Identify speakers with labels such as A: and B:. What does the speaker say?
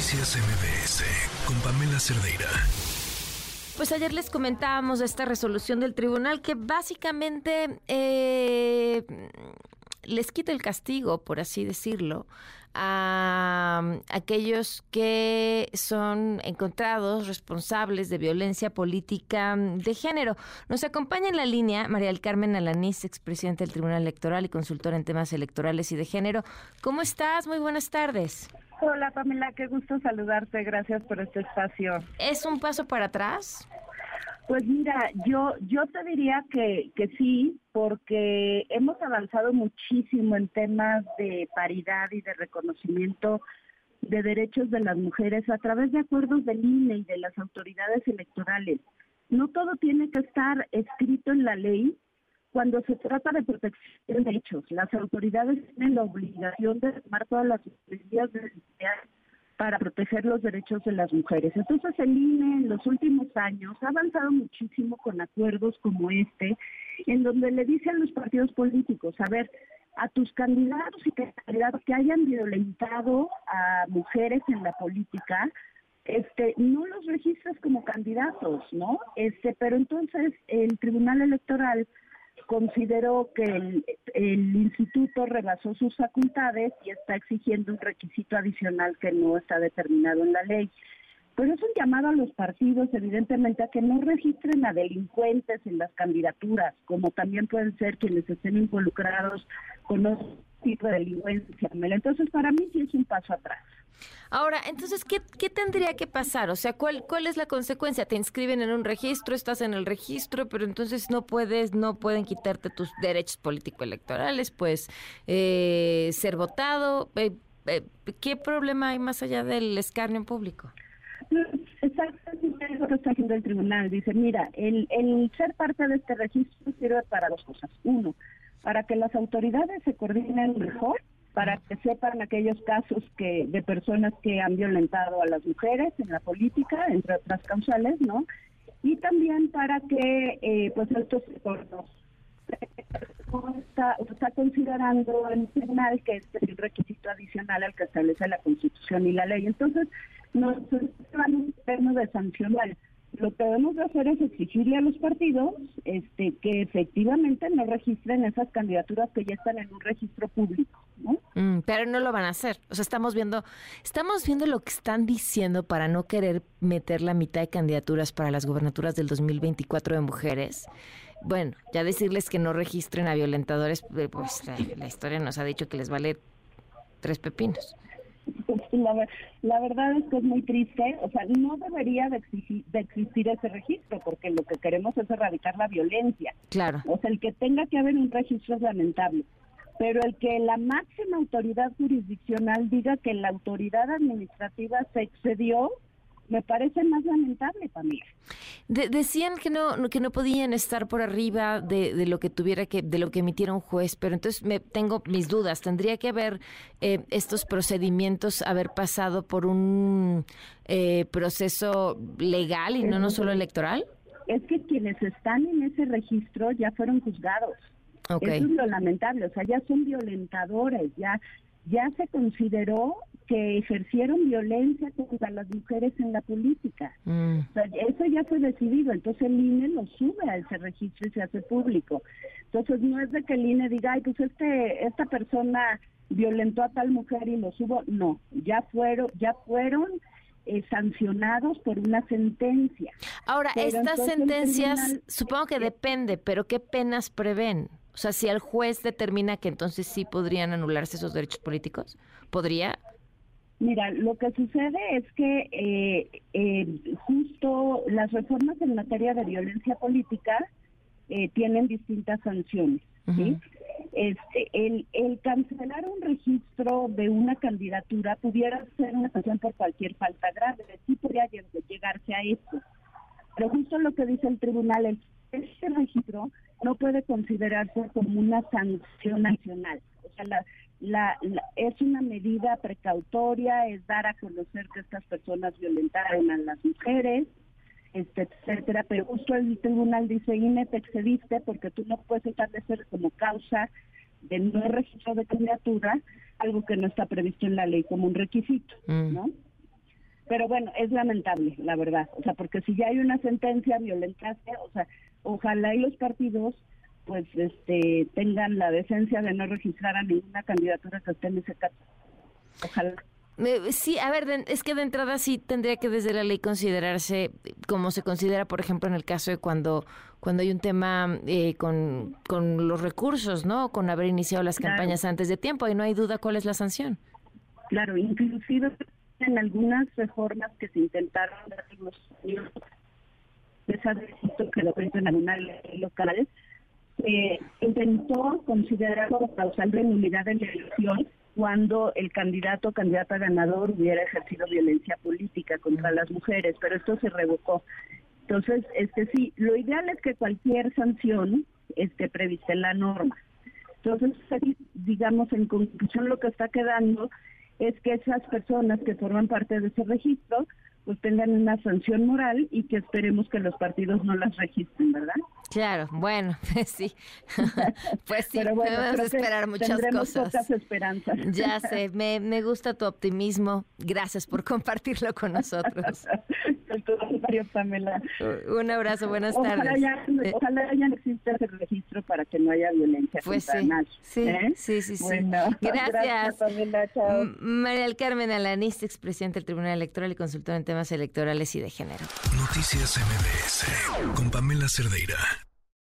A: Noticias MBS con Pamela Cerdeira.
B: Pues ayer les comentábamos esta resolución del tribunal que básicamente eh, les quita el castigo, por así decirlo, a aquellos que son encontrados responsables de violencia política de género. Nos acompaña en la línea María del Carmen Alanís, expresidente del Tribunal Electoral y consultora en temas electorales y de género. ¿Cómo estás? Muy buenas tardes.
C: Hola Pamela, qué gusto saludarte. Gracias por este espacio.
B: ¿Es un paso para atrás?
C: Pues mira, yo yo te diría que, que sí, porque hemos avanzado muchísimo en temas de paridad y de reconocimiento de derechos de las mujeres a través de acuerdos del INE y de las autoridades electorales. No todo tiene que estar escrito en la ley cuando se trata de protección de derechos. Las autoridades tienen la obligación de tomar todas las medidas necesarias para proteger los derechos de las mujeres. Entonces el INE en los últimos años ha avanzado muchísimo con acuerdos como este, en donde le dice a los partidos políticos, a ver, a tus candidatos y candidatos que hayan violentado a mujeres en la política, este, no los registras como candidatos, ¿no? Este, pero entonces el Tribunal Electoral consideró que el, instituto rebasó sus facultades y está exigiendo un requisito adicional que no está determinado en la ley. Pero es un llamado a los partidos, evidentemente, a que no registren a delincuentes en las candidaturas, como también pueden ser quienes estén involucrados con otro tipo de delincuencia. Entonces, para mí sí es un paso atrás.
B: Ahora, entonces, ¿qué, ¿qué, tendría que pasar? O sea, ¿cuál, ¿cuál es la consecuencia? Te inscriben en un registro, estás en el registro, pero entonces no puedes, no pueden quitarte tus derechos político-electorales, pues eh, ser votado. Eh, eh, ¿Qué problema hay más allá del escarnio público?
C: Exactamente lo que está haciendo el tribunal. Dice, mira, el, el ser parte de este registro sirve para dos cosas. Uno, para que las autoridades se coordinen mejor para que sepan aquellos casos que de personas que han violentado a las mujeres en la política, entre otras causales, ¿no? Y también para que, eh, pues, estos está, está considerando el tribunal que es el requisito adicional al que establece la Constitución y la ley. Entonces, nos van un término de sancionar lo que debemos de hacer es exigirle a los partidos este, que efectivamente no registren esas candidaturas que ya están en un registro público.
B: Mm, pero no lo van a hacer. O sea, estamos viendo, estamos viendo lo que están diciendo para no querer meter la mitad de candidaturas para las gubernaturas del 2024 de mujeres. Bueno, ya decirles que no registren a violentadores, eh, pues la historia nos ha dicho que les vale tres pepinos.
C: La, la, verdad es que es muy triste, o sea, no debería de, existir ese registro, porque lo que queremos es erradicar la violencia.
B: Claro.
C: O sea, el que tenga que haber un registro es lamentable, pero el que la máxima autoridad jurisdiccional diga que la autoridad administrativa se excedió, me parece más lamentable también.
B: decían que no que no podían estar por arriba de, lo que tuviera que de lo que emitiera un juez, pero entonces me tengo mis dudas. Tendría que haber eh, estos procedimientos haber pasado por un eh, proceso legal y no no solo electoral.
C: Es que quienes están en ese registro ya fueron juzgados. Eso es lo lamentable, o sea, ya son violentadores, ya ya se consideró que ejercieron violencia contra las mujeres en la política. Mm. eso ya fue decidido, entonces el INE lo sube a ese registro y se hace público. Entonces no es de que el INE diga, ay, pues este, esta persona violentó a tal mujer y lo subo, no, ya fueron, ya fueron eh, sancionados por una sentencia.
B: Ahora, estas sentencias, supongo que depende, pero ¿qué penas prevén? O sea, si el juez determina que entonces sí podrían anularse esos derechos políticos, ¿podría?
C: Mira, lo que sucede es que eh, eh, justo las reformas en materia de violencia política eh, tienen distintas sanciones. este, el, el cancelar un registro de una candidatura pudiera ser una sanción por cualquier falta grave, sí podría llegarse a esto. Pero justo lo que dice el tribunal es este registro no puede considerarse como una sanción nacional. O sea, la, la, es una medida precautoria, es dar a conocer que estas personas violentaron a las mujeres, este, etcétera, pero justo el tribunal dice, INE, te excediste porque tú no puedes establecer como causa de no registro de candidatura algo que no está previsto en la ley como un requisito, mm. ¿no? pero bueno, es lamentable, la verdad. O sea, porque si ya hay una sentencia violenta, o sea, ojalá y los partidos pues este tengan la decencia de no registrar a ninguna candidatura que esté en ese caso. Ojalá.
B: Sí, a ver, es que de entrada sí tendría que desde la ley considerarse como se considera, por ejemplo, en el caso de cuando cuando hay un tema eh, con, con los recursos, ¿no? Con haber iniciado las campañas antes de tiempo y no hay duda cuál es la sanción.
C: Claro, inclusive en algunas reformas que se intentaron dar los años, que lo en algunas locales, se intentó considerar como causal de nulidad de elección cuando el candidato o candidata ganador hubiera ejercido violencia política contra las mujeres, pero esto se revocó. Entonces, este sí, lo ideal es que cualquier sanción esté prevista en la norma. Entonces, digamos, en conclusión, lo que está quedando es que esas personas que forman parte de ese registro pues tengan una sanción moral y que esperemos que los partidos no las registren, ¿verdad?
B: Claro, bueno, pues sí. pues sí, Pero esperar muchas cosas.
C: Pocas esperanzas.
B: Ya sé, me, me gusta tu optimismo. Gracias por compartirlo con nosotros.
C: Pamela.
B: Un abrazo, buenas tardes.
C: Ya, eh, ojalá ya no exista ese registro para que no haya violencia pues
B: sí, Sí,
C: ¿eh?
B: sí, sí,
C: Bueno,
B: gracias.
C: gracias Pamela, chao.
B: María del Carmen Alanís, expresidente del Tribunal Electoral y consultor en temas electorales y de género.
A: Noticias MBS con Pamela Cerdeira.